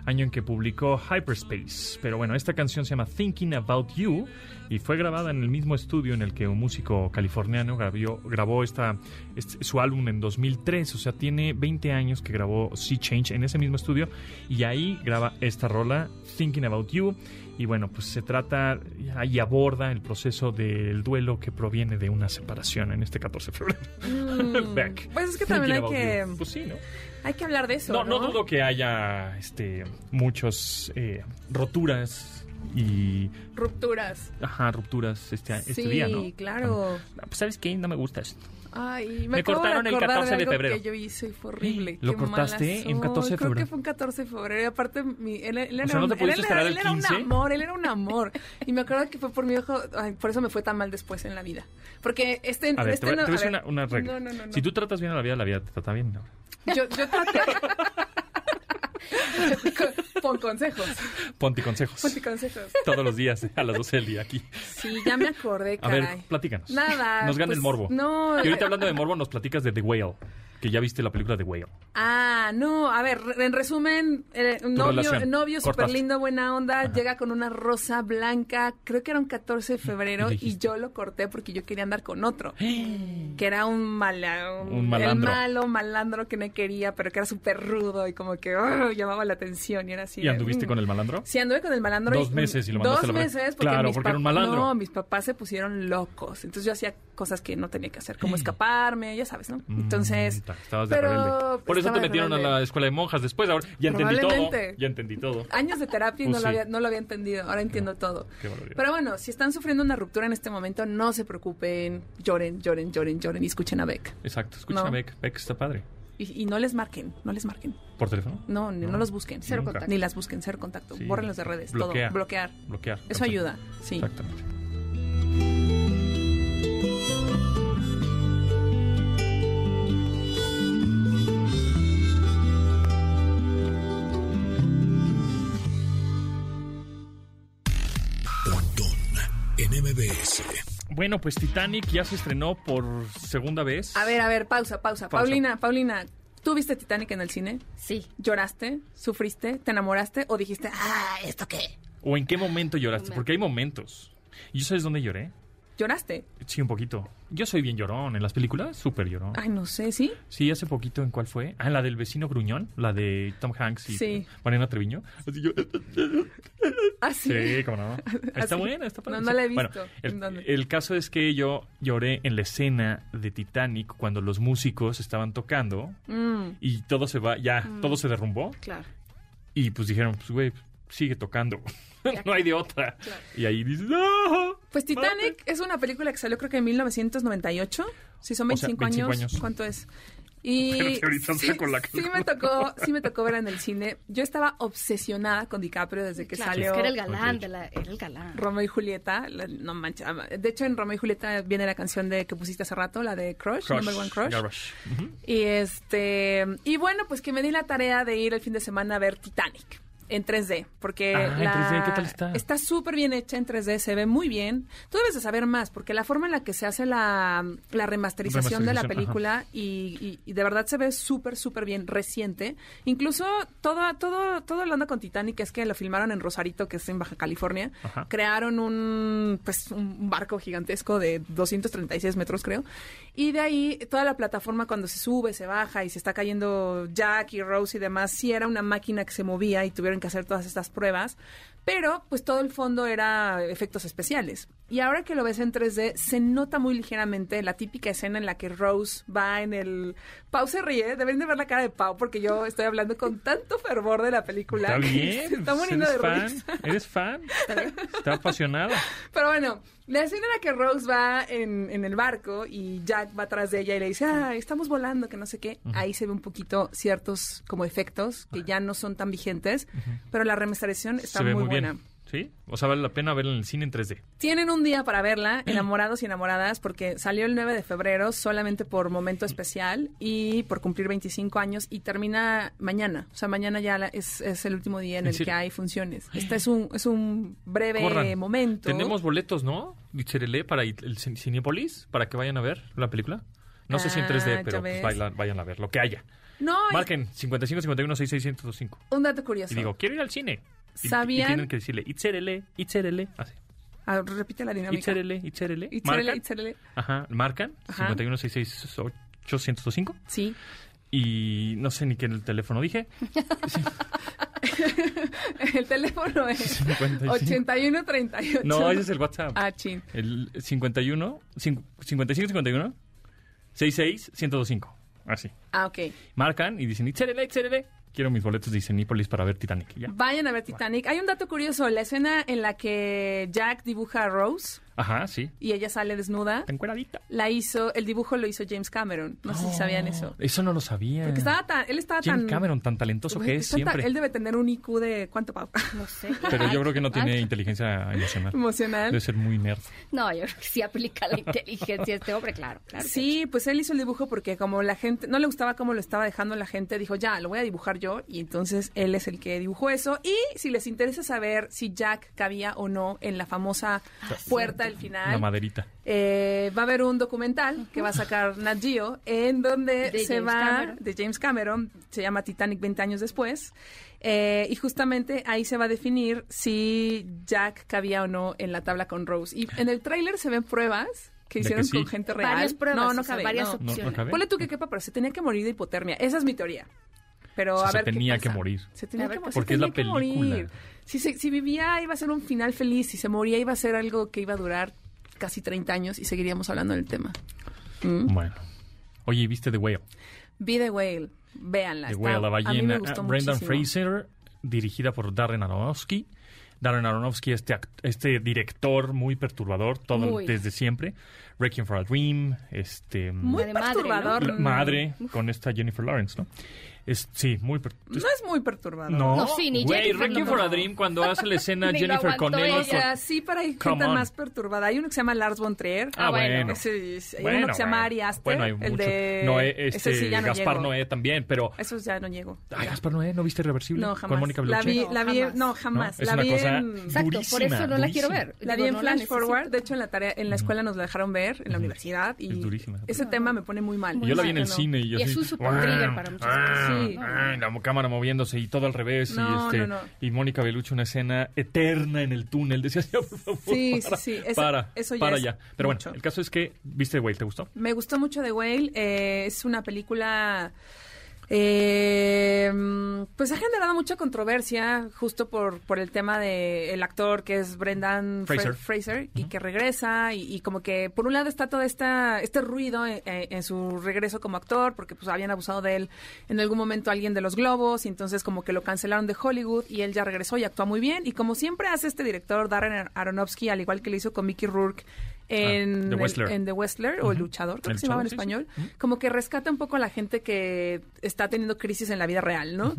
año en que publicó Hyperspace. Pero bueno, esta canción se llama Thinking About You y fue grabada en el mismo estudio en el que un músico californiano grabó, grabó esta, este- su álbum en 2003. O sea, tiene 20 años que grabó Sea Change en ese mismo estudio y ahí graba esta rola, Thinking About You. Y bueno, pues se trata y aborda el proceso del duelo que proviene de una separación en este 14 de febrero. Beck. Pues es que también hay que. Pues sí, ¿no? Hay que hablar de eso. No, No, no dudo que haya este, muchos eh, roturas y Rupturas. ajá, rupturas este, este sí, día, ¿no? claro. Pues, ¿sabes qué? No me gusta esto. Ay, me, Me cortaron de el acordar 14 de algo febrero. que yo hice y fue horrible. ¿Lo Qué cortaste mala en 14 de soy. Creo febrero? que fue un 14 de febrero. Y aparte, mi, él, él era, sea, ¿no te él era, el él era 15? un amor, él era un amor. Y me acuerdo que fue por mi hijo, ay, por eso me fue tan mal después en la vida. Porque este... A ver, este te, voy- no- te voy a decir una, una regla. No, no, no. no. Si tú tratas bien a la vida, la vida te trata bien. ¿no? Yo, yo traté... Pon consejos. Ponte consejos. Ponte consejos. Todos los días a las 12 del día aquí. Sí, ya me acordé, A caray. ver, platícanos. Nada. Nos gana pues, el morbo. No. Y ahorita eh, hablando de morbo, nos platicas de The Whale, que ya viste la película The Whale. Ah, no, a ver, en resumen, eh, novio, novio súper lindo, buena onda, Ajá. llega con una rosa blanca, creo que era un 14 de febrero, Y yo lo corté porque yo quería andar con otro, que era un mala, Un malandro. el malo malandro que no quería, pero que era súper rudo y como que ¡ah! llamaba la atención y era así. ¿Y de, anduviste mm. con el malandro? Sí, anduve con el malandro. Dos meses y lo mandaste Dos a la verga. meses, porque Claro, mis porque era un malandro. No, mis papás se pusieron locos. Entonces yo hacía cosas que no tenía que hacer, como escaparme, ya sabes, ¿no? Entonces... Ta- estabas de pero rebelde. Por eso te metieron a la escuela de monjas después. Ahora ya entendí todo. Probablemente. Ya entendí todo. años de terapia y Pues no, sí. lo había, no lo había entendido. Ahora entiendo todo. Qué. Pero bueno, si están sufriendo una ruptura en este momento, no se preocupen. Lloren, lloren, lloren, lloren y escuchen a Beck. Exacto. Escucha No. a Beck. Beck está padre. Y, y no les marquen, no les marquen. ¿Por teléfono? No, ni- no, No. los busquen. Cero Nunca. contacto. Ni las busquen, cero contacto. Sí. Bórrenlos de redes, Bloquea. todo. Bloquear. Bloquear. Eso ayuda, sí. Exactamente. Bueno, pues Titanic ya se estrenó por segunda vez. A ver, a ver, pausa, pausa. Paulina, Paulina, ¿Tú viste Titanic en el cine? Sí. ¿Lloraste? ¿Sufriste? ¿Te enamoraste? ¿O dijiste, ah, esto qué? ¿O en qué momento lloraste? Porque hay momentos. ¿Y sabes dónde lloré? ¿Lloraste? Sí, un poquito. Yo soy bien llorón en las películas, súper llorón. Ay, no sé, ¿sí? Sí, hace poquito, ¿en cuál fue? Ah, en la del vecino gruñón, la de Tom Hanks y Sí. Mariana Treviño. Así yo... Ah, sí. Sí, cómo no. Está Así. buena, está padre. No, no la he Bueno, visto. el, ¿En dónde? el caso es que yo lloré en la escena de Titanic cuando los músicos estaban tocando Mm, y todo se va, ya, todo se derrumbó Claro. y pues dijeron, pues güey, sigue tocando. no hay de otra. Claro. Y ahí dices, ¡ah! Pues Titanic es una película que salió creo que en 1998. Si son O sea, 25, 25 años, años. ¿cuánto es? Y Espérate, ahorita sí, saco la sí me tocó, sí me tocó verla en el cine. Yo estaba obsesionada con DiCaprio desde que Claro, salió es que era el galán, de la, era el galán. Romeo y Julieta. La- no manches. ama- De hecho, en Romeo y Julieta viene la canción de que pusiste hace rato, la de Crush, Crush, Number One Crush. Y este y bueno, pues que me di la tarea de ir el fin de semana a ver Titanic en 3D, porque Ah, en la- 3D, ¿qué tal está? súper bien hecha en 3D, se ve muy bien. Tú debes de saber más, porque la forma en la que se hace la, la remasterización de la película y, y- y de verdad se ve súper, súper bien, reciente. Incluso todo, todo, todo la onda con Titanic es que lo filmaron en Rosarito, que es en Baja California. Ajá. Crearon un, pues, un barco gigantesco de 236 metros, creo. Y de ahí, toda la plataforma cuando se sube, se baja y se está cayendo Jack y Rose y demás, sí era una máquina que se movía y tuvieron que hacer todas estas pruebas. Pero, pues todo el fondo era efectos especiales. Y ahora que lo ves en 3D, se nota muy ligeramente la típica escena en la que Rose va en el... Pau se ríe, deben de ver la cara de Pau porque yo estoy hablando con tanto fervor de la película. Está bien. Se está pues, muriendo de ¿Eres fan? risa. ¿Eres fan? Está apasionada. Pero bueno, la escena en la que Rose va en, en el barco y Jack va atrás de ella y le dice, ah, estamos volando, que no sé qué. Ahí se ve un poquito ciertos como efectos que ya no son tan vigentes, pero la remasterización está Se muy, muy, buena. ¿Sí? O sea, vale la pena verla en el cine en 3D. Tienen un día para verla, enamorados y enamoradas, porque salió el 9 de febrero solamente por momento especial y por cumplir 25 años y termina mañana. O sea, mañana ya la- es, es el último día en ¿En el que hay funciones. Este es un, es un breve Corran. momento. Tenemos boletos, ¿no? Dicherele para el el Cin- Cinépolis, para que vayan a ver la película. No sé si en Ah, 3D, ya pero pues vayan, vayan a ver lo que haya. No, Marquen 55 51 66 105. un dato curioso. Y digo, quiero ir al cine. Y- Y, ¿Sabían? tienen que decirle, itzerele, itzerele. Así. Ah, repite la dinámica. Itzerele, itzerele. Itzerele, itzerele. Ajá, marcan. Ajá. 51 66 105. Sí. Y no sé ni qué el teléfono dije. El teléfono es 55. 8138. No, ese es el WhatsApp. Ah, chin. El 51, cin- 55 51 66 1025. Así. Ah, ok. Marcan y dicen, itzerele, itzerele. Quiero mis boletos de Cinépolis para ver Titanic. Ya. Vayan a ver Titanic. Hay un dato curioso. La escena en la que Jack dibuja a Rose Ajá, sí. y ella sale desnuda, Está encueradita. la hizo, el dibujo lo hizo James Cameron. No sé si sabían eso. Eso no lo sabía. Porque estaba tan, él estaba James tan... Cameron, tan talentoso que es está tan- siempre. Él debe tener un IQ de, ¿cuánto, Pau? No sé. Pero yo creo que no tiene inteligencia emocional. Emocional. Debe ser muy nerd. No, yo creo que sí aplica la inteligencia este hombre, claro. claro Sí, pues él hizo el dibujo porque como la gente, no le gustaba cómo lo estaba dejando la gente, dijo, ya, lo voy a dibujar yo. Y entonces él es el que dibujó eso. Y si les interesa saber si Jack cabía o no en la famosa puerta del final, La maderita. eh, va a haber un documental que va a sacar Nat Geo en donde De se James va Cameron. de James Cameron, se llama Titanic 20 años después, eh, y justamente ahí se va a definir si Jack cabía o no en la tabla con Rose. Y en el tráiler se ven pruebas que De hicieron que sí. con gente real. Varias pruebas, no, no o sea, cabe, varias no. No, no opciones. Ponle tú que quepa, pero se tenía que morir de hipotermia. Esa es mi teoría. Pero O sea, a se ver qué tenía pasa. que morir. Se tenía ver que, qué se Porque es la tenía que película. morir. Si, se- si vivía iba a ser un final feliz. Si se moría iba a ser algo que iba a durar casi 30 años y seguiríamos hablando del tema. ¿Mm? Bueno. Oye, ¿viste The Whale? Be the Whale. Véanla. The está- Whale, la a mí me ballena. Brendan muchísimo. Fraser, dirigida por Darren Aronofsky. Darren Aronofsky, este, act- este director muy perturbador, todo Muy. desde siempre. Requiem for a Dream, este... Muy La de madre, perturbador. La madre con esta Jennifer Lawrence, ¿no? Es, sí, muy... per- No es muy perturbador. No, No, sí, ni güey, no. for a Dream cuando hace la escena Jennifer ella. sea, sí, Come gente on. más perturbada. Hay uno que se llama Lars von Trier. Ah, bueno. Ese es- hay Bueno, uno que se llama bueno. Ari Aster. Bueno, hay el mucho. de... Noé, ese este, sí ya no Gaspar llego. Noé también, pero... Esos ya no llego. Ay, Gaspar Noé, ¿no viste Irreversible? No, Con jamás. Mónica la Bellucci. vi, No, la vi, no, jamás. No, es la una vi cosa en... Exacto, por eso no la quiero ver. La vi en no la Flash. Forward. De hecho, en la tarea, en la escuela nos la dejaron ver en la universidad y Es durísima. ese tema me pone muy mal. Yo la vi en el No. cine y yo Y es un super trigger para muchas cosas. Sí. ah, la cámara moviéndose y todo al revés No, y este no, no. y Mónica Bellucci una escena eterna en el túnel. Decía, ya, por favor, Sí, para, sí, sí. Eso- para, eso ya para es ya. Pero mucho. bueno, el caso es que viste Whale, ¿te gustó? Me gustó mucho The Whale. eh, es una película. Eh, pues ha generado mucha controversia justo por, por el tema de el actor que es Brendan Fra- Fraser. Y que regresa y, y como que por un lado está todo esta, este ruido en, en su regreso como actor porque pues habían abusado de él en algún momento alguien de los globos y entonces como que lo cancelaron de Hollywood y él ya regresó y actúa muy bien y como siempre hace este director Darren Aronofsky al igual que lo hizo con Mickey Rourke en, Ah, The el- Wrestler. en The Wrestler o El Luchador, creo El que se llamaba en sí, español, como que rescata un poco a la gente que está teniendo crisis en la vida real, ¿no?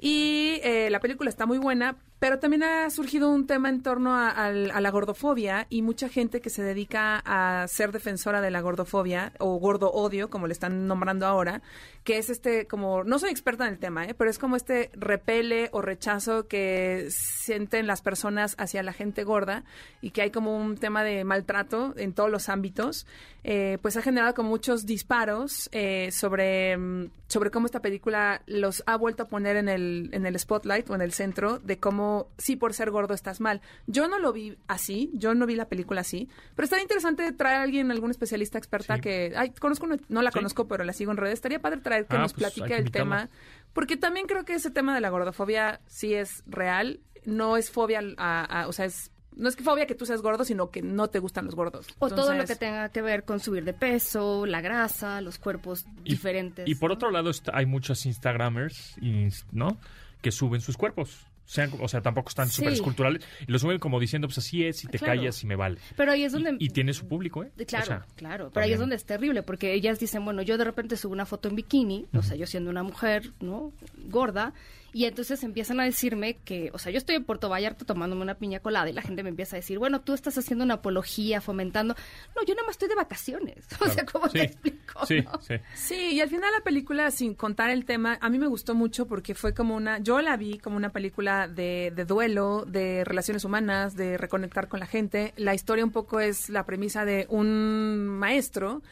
Y eh, la película está muy buena, pero también ha surgido un tema en torno a, a la gordofobia y mucha gente que se dedica a ser defensora de la gordofobia o gordo odio, como le están nombrando ahora, que es este como, no soy experta en el tema, ¿eh? pero es como este repele o rechazo que sienten las personas hacia la gente gorda y que hay como un tema de maltrato en todos los ámbitos, eh, pues ha generado como muchos disparos eh, sobre, mm, sobre cómo esta película los ha vuelto a poner en el, en el spotlight o en el centro de cómo sí por ser gordo estás mal. Yo no lo vi así, yo no vi la película así, pero estaría interesante traer a alguien, algún especialista experta Sí. que, ay, conozco, una- no la Sí. conozco, pero la sigo en redes, estaría padre traer que Ah, nos pues, platique que el tema, porque también creo que ese tema de la gordofobia sí es real, no es fobia, a, a- o sea, es, no es que fobia que tú seas gordo, sino que no te gustan los gordos. O todo lo que tenga que ver con subir de peso, la grasa, los cuerpos Y- diferentes. Y por ¿no? otro lado está- hay muchos Instagramers, y- ¿no? Que suben sus cuerpos. Sean- o sea, tampoco están Sí. súper esculturales. Y lo suben como diciendo, pues así es, y te Claro. callas y me vale. Pero ahí es donde... Y, y tiene su público, ¿eh? Claro, O sea, claro. Pero ahí es donde es terrible, porque ellas dicen, bueno, yo de repente subo una foto en bikini, o sea, yo siendo una mujer, ¿no? Gorda, y entonces empiezan a decirme que, o sea, yo estoy en Puerto Vallarta tomándome una piña colada y la gente me empieza a decir, bueno, tú estás haciendo una apología, fomentando. No, yo nada más estoy de vacaciones. O sea, ¿cómo Sí, te explico? Sí, no? sí. Sí, y al final la película, sin contar el tema, a mí me gustó mucho porque fue como una, yo la vi como una película de, de duelo, de relaciones humanas, de reconectar con la gente. La historia un poco es la premisa de un maestro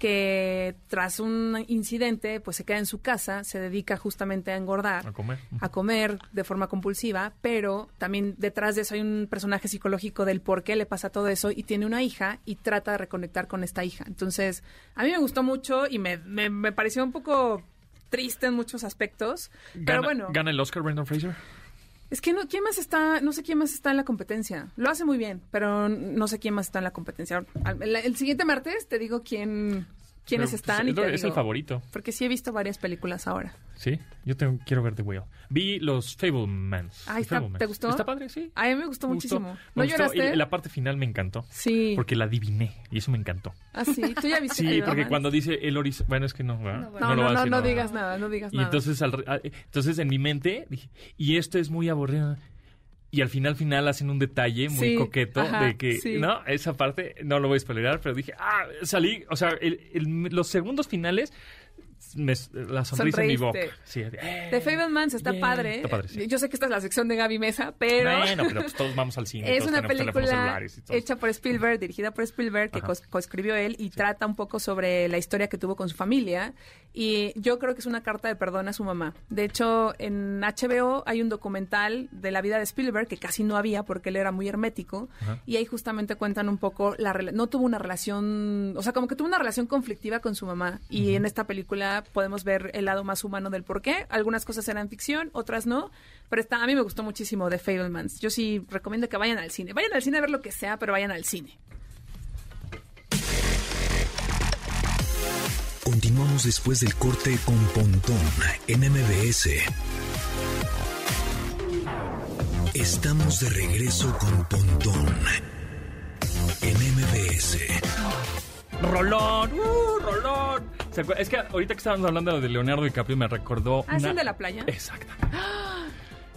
que tras un incidente pues se queda en su casa, se dedica justamente a engordar, A comer. a comer de forma compulsiva, pero también detrás de eso hay un personaje psicológico del por qué le pasa todo eso y tiene una hija y trata de reconectar con esta hija. Entonces, a mí me gustó mucho y me, me, me pareció un poco triste en muchos aspectos, pero bueno, ¿Gana el Oscar Brendan Fraser? Es que no, ¿quién más está? No sé quién más está en la competencia. Lo hace muy bien, pero no sé quién más está en la competencia. El siguiente martes te digo quién, quiénes Pero, están pues, y te es el digo. favorito. Porque sí he visto varias películas ahora. Sí, yo tengo- quiero ver The Whale. Vi los Fablemans. Ah, está- Fablemans. ¿te gustó? Está padre, sí. A mí me gustó Me muchísimo. Me ¿No gustó. lloraste? Y la parte final me encantó. Sí. Porque la adiviné y eso me encantó. Ah, sí. ¿Tú ya viste Sí, porque cuando dice el horizonte... Bueno, es que no. No, bueno. No, lo no, no, no digas nada, no digas Y nada. entonces, al entonces en mi mente dije, y esto es muy aburrido. Y al final, final hacen un detalle muy Sí, coqueto ajá, de que, sí. ¿no? Esa parte no lo voy a spoilerar, pero dije, ah, salí, o sea, el- el- los segundos finales, me- la sonrisa en mi boca. Sí, eh, The Fablemans está yeah. padre. Está padre, sí. Yo sé que esta es la sección de Gaby Mesa, pero... Bueno, pero pues todos vamos al cine. Es una película hecha por Spielberg, dirigida por Spielberg, que coescribió él y trata un poco sobre la historia que tuvo con su familia. Y yo creo que es una carta de perdón a su mamá. De hecho, en HBO hay un documental de la vida de Spielberg que casi no había porque él era muy hermético. Y ahí justamente cuentan un poco la no tuvo una relación, o sea, como que tuvo una relación conflictiva con su mamá. Y en esta película podemos ver el lado más humano del por qué. Algunas cosas eran ficción, otras no. Pero está, a mí me gustó muchísimo The Fablemans. Yo sí recomiendo que vayan al cine. Vayan al cine a ver lo que sea, pero vayan al cine. Continuamos después del corte con Pontón en MBS. Estamos de regreso con Pontón en MBS. Rolón, uh, Rolón. Es que ahorita que estábamos hablando de Leonardo DiCaprio me recordó. Ah, ¿es una- el de la playa? Exacto.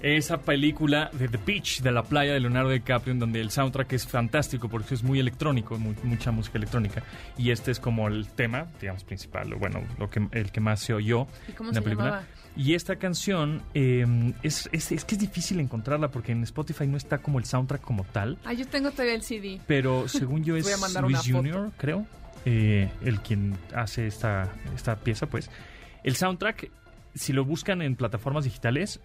Esa película de The Beach, de la playa de Leonardo DiCaprio, en donde el soundtrack es fantástico porque es muy electrónico, mu- mucha música electrónica. Y este es como el tema, digamos, principal, o bueno, lo que, el que más se oyó ¿Y cómo en la se película. llamaba? Y esta canción eh, es, es, es que es difícil encontrarla porque en Spotify no está como el soundtrack como tal. Ah, yo tengo todavía el CD. Pero según yo es Luis una Jr., creo, eh, el quien hace esta, esta pieza, pues. El soundtrack, si lo buscan en plataformas digitales,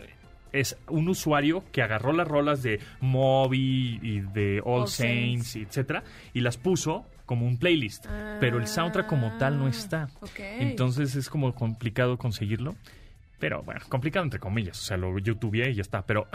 es un usuario que agarró las rolas de Moby y de All, All Saints, Saints. y etcétera, y las puso como un playlist. pero el soundtrack como tal no está. Ah, ok. Entonces es como complicado conseguirlo. Pero bueno, complicado entre comillas. O sea, lo youtubeé y ya está. Pero,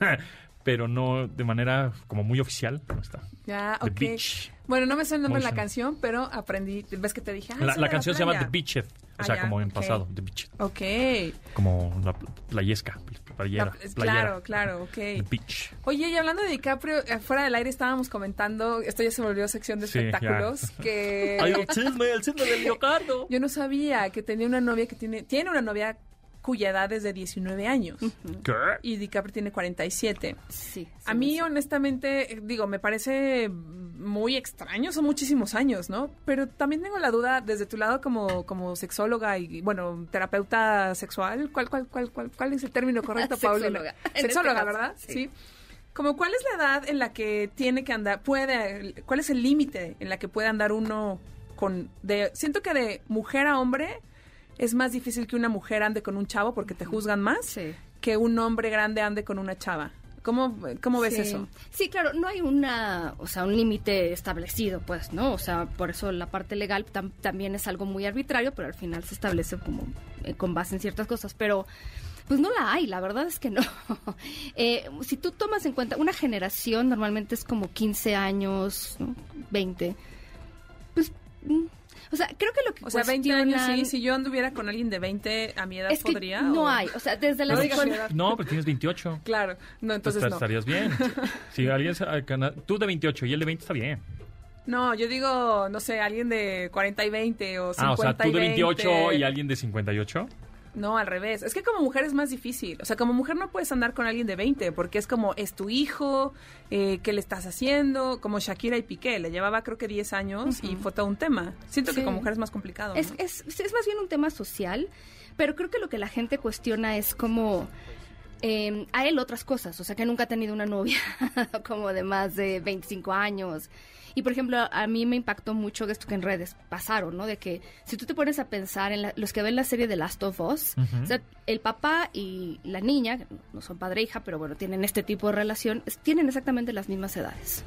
pero no de manera como muy oficial. No está. Ya, The. Beach. Bueno, no me sé el nombre de la canción, pero aprendí. ¿Ves que te dije? Ah, La, la canción se llama The. Beached. O Ah, sea, ya, como en ok. pasado. The Beached. Ok. Como la pl- playesca. Playera. La- playera. claro, claro, ok. The Beach. Oye, y hablando de DiCaprio, fuera del aire estábamos comentando, esto ya se volvió sección de Sí, espectáculos, ya. que Ay, el chisme, el chisme del Leocardo. yo no sabía que tenía una novia que tiene, tiene una novia cuya edad es de 19 años ¿Qué? y DiCaprio tiene 47. Sí. A mí, honestamente, digo, me parece muy extraño, son muchísimos años, ¿no? Pero también tengo la duda, desde tu lado como, como sexóloga y, bueno, terapeuta sexual, ¿cuál, cuál, cuál, cuál, cuál es el término correcto, Paulina? Sexóloga, este Sexóloga, ¿verdad? sí. Sí. Como, ¿cuál es la edad en la que tiene que andar, puede, cuál es el límite en la que puede andar uno con, de, siento que de mujer a hombre es más difícil que una mujer ande con un chavo porque te juzgan más Sí. que un hombre grande ande con una chava. ¿Cómo, cómo ves Sí. eso? Sí, claro, no hay una, o sea, un límite establecido, pues, ¿no? O sea, por eso la parte legal tam- también es algo muy arbitrario, pero al final se establece como eh, con base en ciertas cosas, pero pues no la hay, la verdad es que no. Eh, si tú tomas en cuenta una generación, normalmente es como 15 años, ¿no? 20, pues, mm, o sea, creo que lo que O sea, 20 años sí, si yo anduviera con alguien de 20 a mi edad es que podría. no o- hay, o sea, desde la No. No, pero tienes 28. Claro, no, entonces Pues no. estarías bien. Si alguien cana- tú de 28 y él de 20 está bien. No, yo digo, no sé, alguien de 40 y 20 o 50 Ah, o sea, tú y de 28 20. y alguien de 58. No, al revés. Es que como mujer es más difícil. O sea, como mujer no puedes andar con alguien de 20 porque es como, es tu hijo, eh, ¿qué le estás haciendo? Como Shakira y Piqué, le llevaba creo que 10 años y fue todo un tema. Siento que como mujer es más complicado. Es, es, es más bien un tema social, pero creo que lo que la gente cuestiona es como eh, a él otras cosas, o sea que nunca ha tenido una novia como de más de 25 años. Y por ejemplo, a mí me impactó mucho esto que en redes pasaron, ¿no? De que si tú te pones a pensar en la- los que ven la serie de Last of Us, o sea, el papá y la niña, que no son padre e hija, pero bueno, tienen este tipo de relación, tienen exactamente las mismas edades.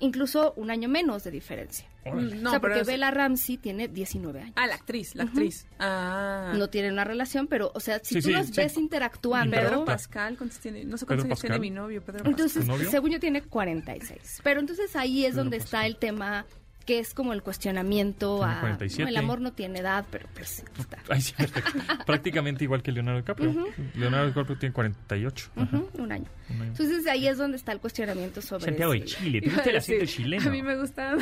Incluso un año menos de diferencia. No, o sea, porque es- Bella Ramsey tiene 19 años. Ah, la actriz, la actriz. Ah. No tienen una relación, pero, o sea, si Sí, tú sí, los sí. ves interactuando... Pedro. Pascal, ¿cuántos tiene? No sé cuántos años tiene Pascal. mi novio, Pedro Entonces, ¿Tu novio? según yo, tiene 46. Pero entonces ahí es Pedro donde Pascal. está el tema que es como el cuestionamiento a... 47. no, el amor no tiene edad, pero pues está. Ay, sí, perfecto. Prácticamente igual que Leonardo DiCaprio. Leonardo DiCaprio tiene 48. Ajá. Ujú, un año. Un año. Entonces ahí es donde está el cuestionamiento sobre... Santiago de Chile. ¿Te gusta el acento chileno? A mí me gusta.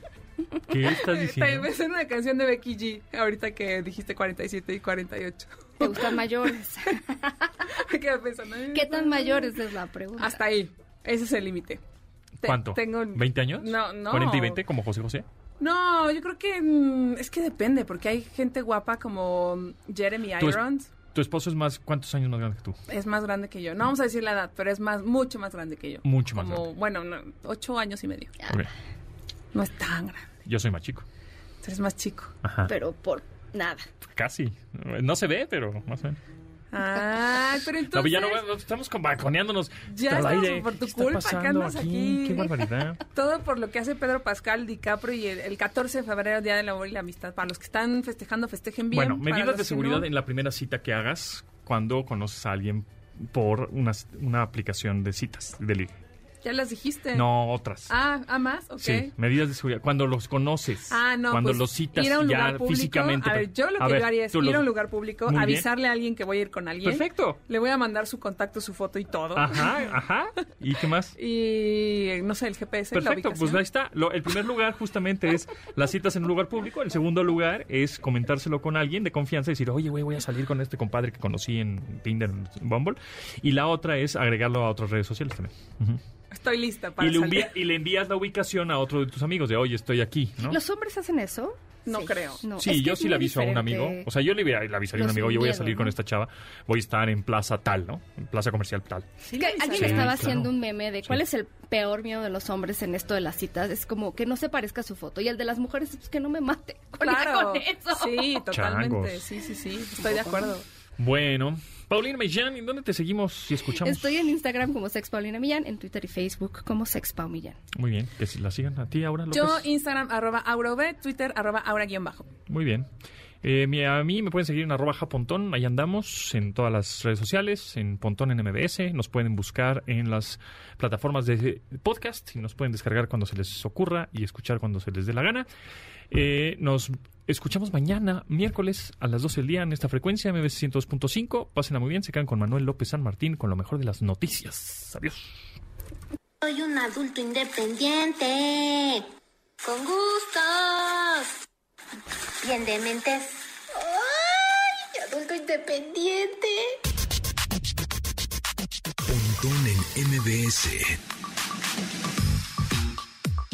¿Qué estás diciendo? me suena una canción de Becky G. Ahorita que dijiste 47 y 48. ¿Te gustan mayores? Ay, ¿Qué tan mayores es la pregunta? Hasta ahí. Ese es el límite. ¿Cuánto? Tengo... ¿20 años? No, no. ¿40 y 20 como José José? No, yo creo que mm, es que depende, porque hay gente guapa como Jeremy Irons. Tu esposo es más, ¿cuántos años más grande que tú? Es más grande que yo. No vamos a decir la edad, pero es más, mucho más grande que yo. Mucho más como, grande. Bueno, no, ocho años y medio. Ok. No es tan grande. Yo soy más chico. Tú eres más chico. Ajá. Pero por nada. Casi. No se ve, pero más o menos. Ay, pero entonces... ya no, no, estamos con balconeándonos. Ya al estamos aire. por tu ¿Qué está culpa, que andas aquí. Qué barbaridad. Todo por lo que hace Pedro Pascal, DiCaprio y el, el 14 de febrero, Día del Amor y la Amistad. Para los que están festejando, festejen bien. bueno, medidas de seguridad no- en la primera cita que hagas cuando conoces a alguien por una, una aplicación de citas de ligue. Ya las dijiste. No, otras. Ah, ¿ah más? Ok. Sí, medidas de seguridad. Cuando los conoces. Ah, no, Cuando pues, los citas ir a un ya lugar público. físicamente. A ver, yo lo A que ver, yo haría es ir lo- a un lugar público, Muy bien. avisarle a alguien que voy a ir con alguien. Perfecto. Le voy a mandar su contacto, su foto y todo. Ajá, ajá. ¿Y qué más? Y no sé, el GPS. la Perfecto, pues ubicación. ahí está. Lo- el primer lugar justamente es las citas en un lugar público. El segundo lugar es comentárselo con alguien de confianza y decir, oye, güey, voy a salir con este compadre que conocí en Tinder, en Bumble. Y la otra es agregarlo a otras redes sociales también. Ujú. Estoy lista para Y le, salir. y le envías la ubicación a otro de tus amigos de, oye, estoy aquí, ¿no? ¿Los hombres hacen eso? No creo. No, Sí, es que yo sí le aviso a un amigo. O sea, yo le, le avisaría a un amigo, oye, voy a salir con esta chava, voy a estar en plaza tal, ¿no? En plaza comercial tal. Sí, Que le alguien estaba claro. haciendo un meme de cuál Sí. es el peor miedo de los hombres en esto de las citas. Es como que no se parezca a su foto. Y el de las mujeres es pues, que no me mate. Con, Claro. con eso. Sí, totalmente. Changos. Sí, sí, sí. Estoy de acuerdo. Bueno, Paulina Millán, ¿en dónde te seguimos y escuchamos? Estoy en Instagram como Sex Paulina Millán, en Twitter y Facebook como Sex Pau Millán. Muy bien, que si la sigan a ti ahora, López. Yo, Instagram, arroba Twitter, arroba aura guion bajo. Muy bien. Eh, a mí me pueden seguir en arroba japontón, ahí andamos en todas las redes sociales, en Pontón en MBS, nos pueden buscar en las plataformas de podcast y nos pueden descargar cuando se les ocurra y escuchar cuando se les dé la gana. Eh, nos escuchamos mañana, miércoles, a las 12 del día en esta frecuencia, MBS 102.5. Pásenla muy bien, se quedan con Manuel López San Martín con lo mejor de las noticias. Adiós. Soy un adulto independiente. Con gustos. Bien de mentes. ¡Ay! Adulto independiente. Pontón en MBS.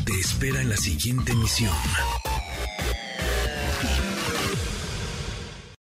Te espera en la siguiente emisión.